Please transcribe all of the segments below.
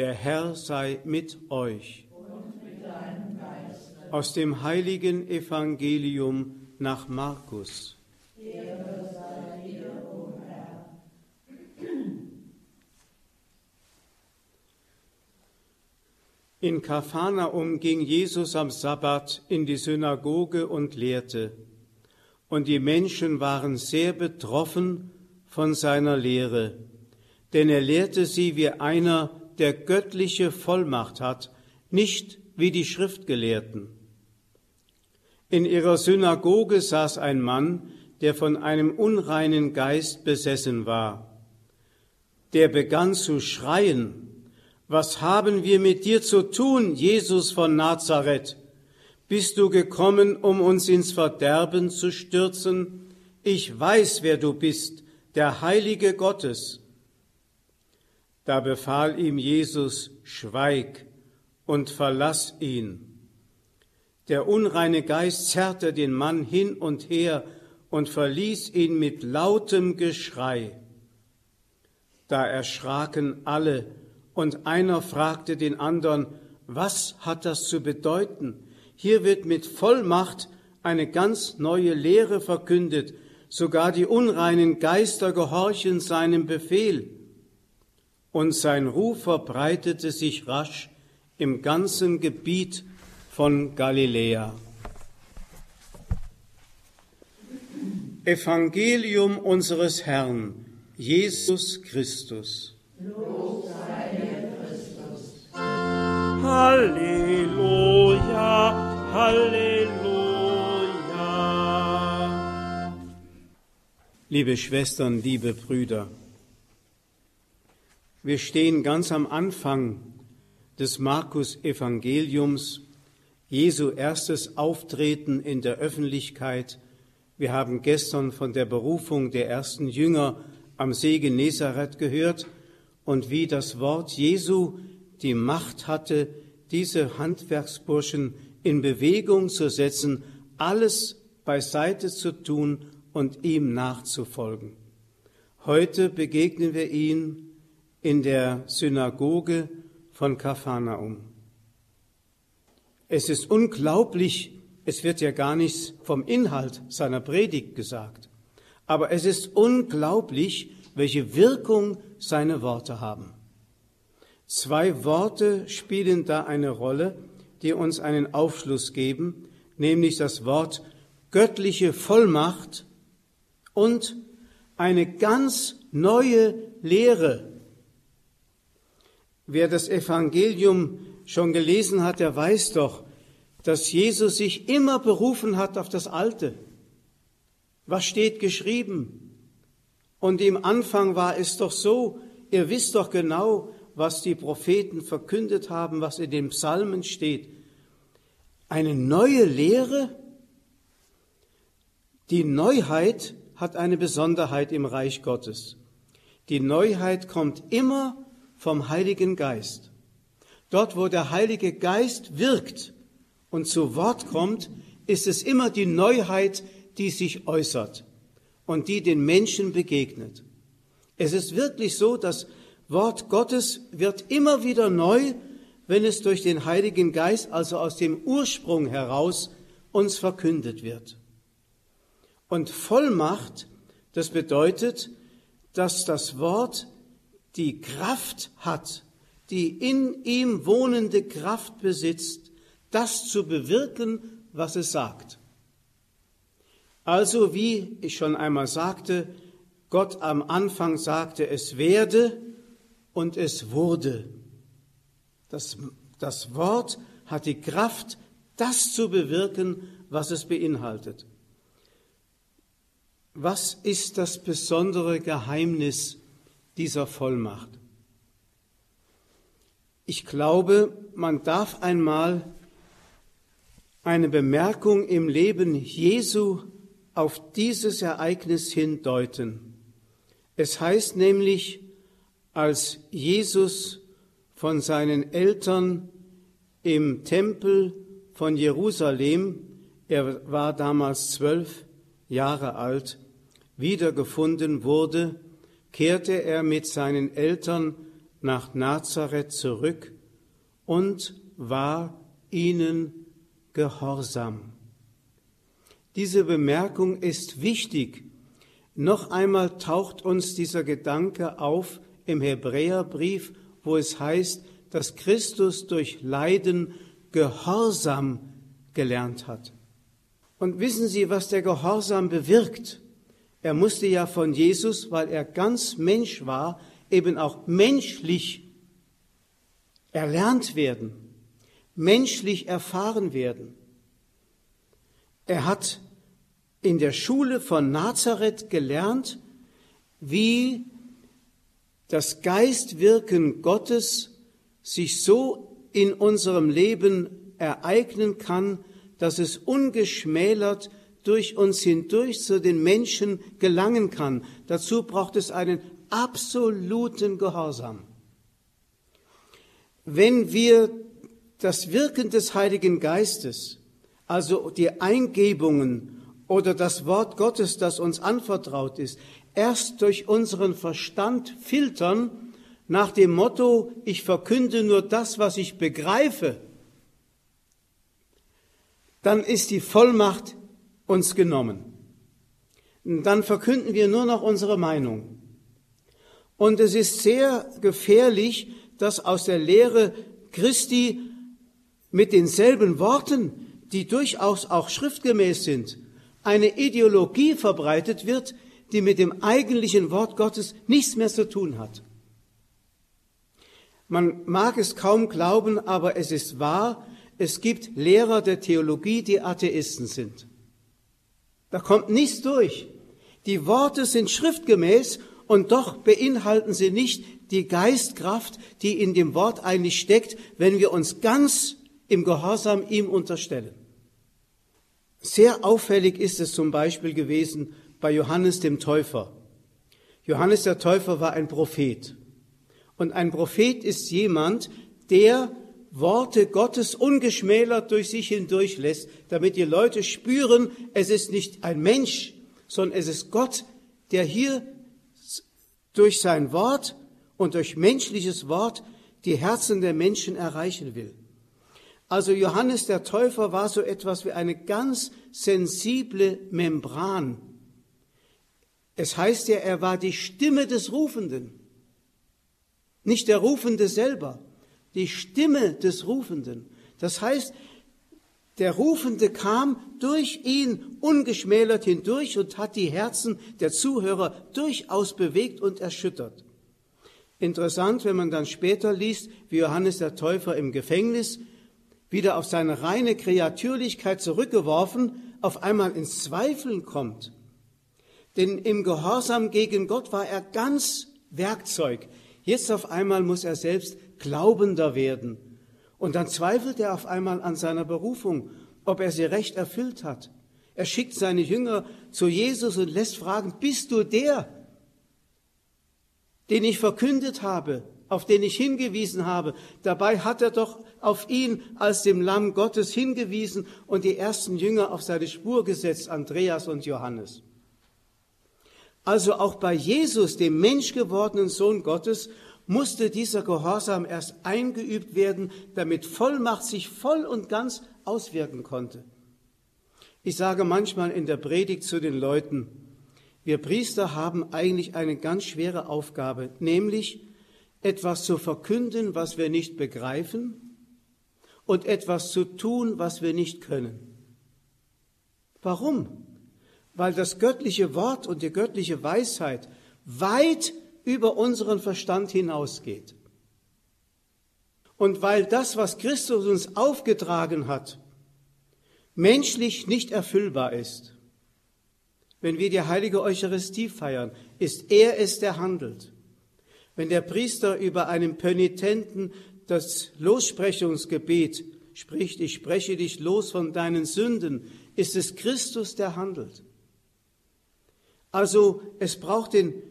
Der Herr sei mit euch. Aus dem heiligen Evangelium nach Markus. In Kapharnaum ging Jesus am Sabbat in die Synagoge und lehrte, und die Menschen waren sehr betroffen von seiner Lehre, denn er lehrte sie wie einer, der göttliche Vollmacht hat, nicht wie die Schriftgelehrten. In ihrer Synagoge saß ein Mann, der von einem unreinen Geist besessen war. Der begann zu schreien, was haben wir mit dir zu tun, Jesus von Nazareth? Bist du gekommen, um uns ins Verderben zu stürzen? Ich weiß, wer du bist, der Heilige Gottes. Da befahl ihm Jesus, schweig und verlass ihn. Der unreine Geist zerrte den Mann hin und her und verließ ihn mit lautem Geschrei. Da erschraken alle und einer fragte den anderen, was hat das zu bedeuten? Hier wird mit Vollmacht eine ganz neue Lehre verkündet, sogar die unreinen Geister gehorchen seinem Befehl. Und sein Ruf verbreitete sich rasch im ganzen Gebiet von Galiläa. Evangelium unseres Herrn, Jesus Christus. Halleluja, Halleluja. Liebe Schwestern, liebe Brüder, wir stehen ganz am Anfang des Markus-Evangeliums, Jesu erstes Auftreten in der Öffentlichkeit. Wir haben gestern von der Berufung der ersten Jünger am See Genezareth gehört und wie das Wort Jesu die Macht hatte, diese Handwerksburschen in Bewegung zu setzen, alles beiseite zu tun und ihm nachzufolgen. Heute begegnen wir ihn in der Synagoge von Kapharnaum. Es ist unglaublich, es wird ja gar nichts vom Inhalt seiner Predigt gesagt, aber es ist unglaublich, welche Wirkung seine Worte haben. Zwei Worte spielen da eine Rolle, die uns einen Aufschluss geben, nämlich das Wort göttliche Vollmacht und eine ganz neue Lehre. Wer das Evangelium schon gelesen hat, der weiß doch, dass Jesus sich immer berufen hat auf das Alte. Was steht geschrieben? Und im Anfang war es doch so, ihr wisst doch genau, was die Propheten verkündet haben, was in den Psalmen steht. Eine neue Lehre? Die Neuheit hat eine Besonderheit im Reich Gottes. Die Neuheit kommt immer vom Heiligen Geist. Dort, wo der Heilige Geist wirkt und zu Wort kommt, ist es immer die Neuheit, die sich äußert und die den Menschen begegnet. Es ist wirklich so, dass Wort Gottes wird immer wieder neu, wenn es durch den Heiligen Geist, also aus dem Ursprung heraus, uns verkündet wird. Und Vollmacht, das bedeutet, dass das Wort die Kraft hat, die in ihm wohnende Kraft besitzt, das zu bewirken, was es sagt. Also wie ich schon einmal sagte, Gott am Anfang sagte, es werde, und es wurde. Das, das Wort hat die Kraft, das zu bewirken, was es beinhaltet. Was ist das besondere Geheimnis dieser Vollmacht? Ich glaube, man darf einmal eine Bemerkung im Leben Jesu auf dieses Ereignis hindeuten. Es heißt nämlich, als Jesus von seinen Eltern im Tempel von Jerusalem, er war damals zwölf Jahre alt, wiedergefunden wurde, kehrte er mit seinen Eltern nach Nazareth zurück und war ihnen gehorsam. Diese Bemerkung ist wichtig. Noch einmal taucht uns dieser Gedanke auf im Hebräerbrief, wo es heißt, dass Christus durch Leiden Gehorsam gelernt hat. Und wissen Sie, was der Gehorsam bewirkt? Er musste ja von Jesus, weil er ganz Mensch war, eben auch menschlich erlernt werden, menschlich erfahren werden. Er hat in der Schule von Nazareth gelernt, wie das Geistwirken Gottes sich so in unserem Leben ereignen kann, dass es ungeschmälert durch uns hindurch zu den Menschen gelangen kann. Dazu braucht es einen absoluten Gehorsam. Wenn wir das Wirken des Heiligen Geistes, also die Eingebungen oder das Wort Gottes, das uns anvertraut ist, erst durch unseren Verstand filtern, nach dem Motto, ich verkünde nur das, was ich begreife, dann ist die Vollmacht uns genommen. dann verkünden wir nur noch unsere Meinung. Und es ist sehr gefährlich, dass aus der Lehre Christi mit denselben Worten, die durchaus auch schriftgemäß sind, eine Ideologie verbreitet wird, die mit dem eigentlichen Wort Gottes nichts mehr zu tun hat. Man mag es kaum glauben, aber es ist wahr, es gibt Lehrer der Theologie, die Atheisten sind. Da kommt nichts durch. Die Worte sind schriftgemäß und doch beinhalten sie nicht die Geistkraft, die in dem Wort eigentlich steckt, wenn wir uns ganz im Gehorsam ihm unterstellen. Sehr auffällig ist es zum Beispiel gewesen bei Johannes dem Täufer. Johannes der Täufer war ein Prophet. Und ein Prophet ist jemand, der Worte Gottes ungeschmälert durch sich hindurch lässt, damit die Leute spüren, es ist nicht ein Mensch, sondern es ist Gott, der hier durch sein Wort und durch menschliches Wort die Herzen der Menschen erreichen will. Also Johannes der Täufer war so etwas wie eine ganz sensible Membran. Es heißt ja, er war die Stimme des Rufenden, nicht der Rufende selber die Stimme des Rufenden. Das heißt, der Rufende kam durch ihn ungeschmälert hindurch und hat die Herzen der Zuhörer durchaus bewegt und erschüttert. Interessant, wenn man dann später liest, wie Johannes der Täufer im Gefängnis wieder auf seine reine Kreatürlichkeit zurückgeworfen, auf einmal ins Zweifeln kommt. Denn im Gehorsam gegen Gott war er ganz Werkzeug. Jetzt auf einmal muss er selbst glaubender werden. Und dann zweifelt er auf einmal an seiner Berufung, ob er sie recht erfüllt hat. Er schickt seine Jünger zu Jesus und lässt fragen, bist du der, den ich verkündet habe, auf den ich hingewiesen habe? Dabei hat er doch auf ihn als dem Lamm Gottes hingewiesen und die ersten Jünger auf seine Spur gesetzt, Andreas und Johannes. Also auch bei Jesus, dem menschgewordenen Sohn Gottes, musste dieser Gehorsam erst eingeübt werden, damit Vollmacht sich voll und ganz auswirken konnte. Ich sage manchmal in der Predigt zu den Leuten, wir Priester haben eigentlich eine ganz schwere Aufgabe, nämlich etwas zu verkünden, was wir nicht begreifen und etwas zu tun, was wir nicht können. Warum? Weil das göttliche Wort und die göttliche Weisheit weit über unseren Verstand hinausgeht. Und weil das, was Christus uns aufgetragen hat, menschlich nicht erfüllbar ist, wenn wir die heilige Eucharistie feiern, ist er es, der handelt. Wenn der Priester über einen Penitenten das Lossprechungsgebet spricht, ich spreche dich los von deinen Sünden, ist es Christus, der handelt. Also es braucht den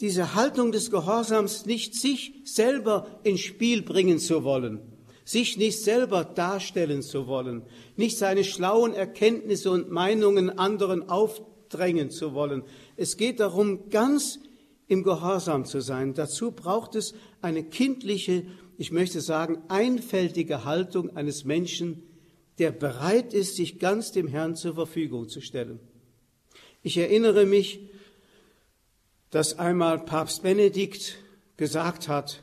diese Haltung des Gehorsams nicht sich selber ins Spiel bringen zu wollen, sich nicht selber darstellen zu wollen, nicht seine schlauen Erkenntnisse und Meinungen anderen aufdrängen zu wollen. Es geht darum, ganz im Gehorsam zu sein. Dazu braucht es eine kindliche, ich möchte sagen, einfältige Haltung eines Menschen, der bereit ist, sich ganz dem Herrn zur Verfügung zu stellen. Ich erinnere mich, dass einmal Papst Benedikt gesagt hat,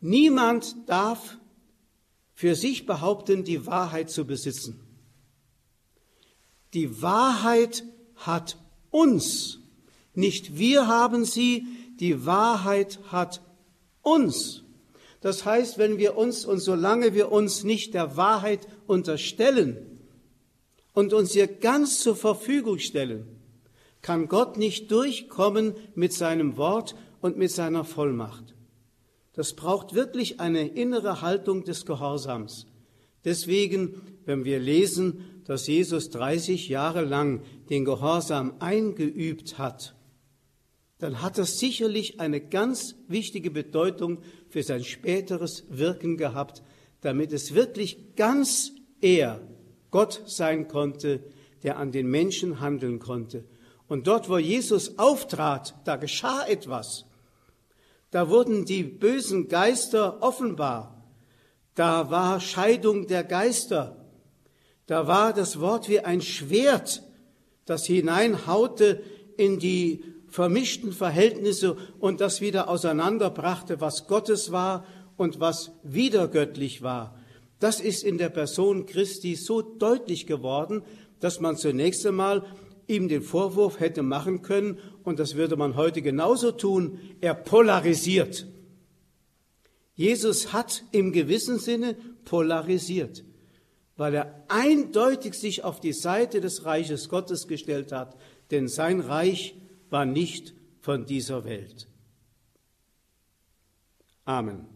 niemand darf für sich behaupten, die Wahrheit zu besitzen. Die Wahrheit hat uns, nicht wir haben sie, die Wahrheit hat uns. Das heißt, wenn wir uns und solange wir uns nicht der Wahrheit unterstellen und uns ihr ganz zur Verfügung stellen, kann Gott nicht durchkommen mit seinem Wort und mit seiner Vollmacht. Das braucht wirklich eine innere Haltung des Gehorsams. Deswegen, wenn wir lesen, dass Jesus 30 Jahre lang den Gehorsam eingeübt hat, dann hat das sicherlich eine ganz wichtige Bedeutung für sein späteres Wirken gehabt, damit es wirklich ganz er, Gott sein konnte, der an den Menschen handeln konnte. Und dort, wo Jesus auftrat, da geschah etwas. Da wurden die bösen Geister offenbar. Da war Scheidung der Geister. Da war das Wort wie ein Schwert, das hineinhaute in die vermischten Verhältnisse und das wieder auseinanderbrachte, was Gottes war und was wiedergöttlich war. Das ist in der Person Christi so deutlich geworden, dass man zunächst einmal ihm den Vorwurf hätte machen können, und das würde man heute genauso tun, er polarisiert. Jesus hat im gewissen Sinne polarisiert, weil er eindeutig sich auf die Seite des Reiches Gottes gestellt hat, denn sein Reich war nicht von dieser Welt. Amen.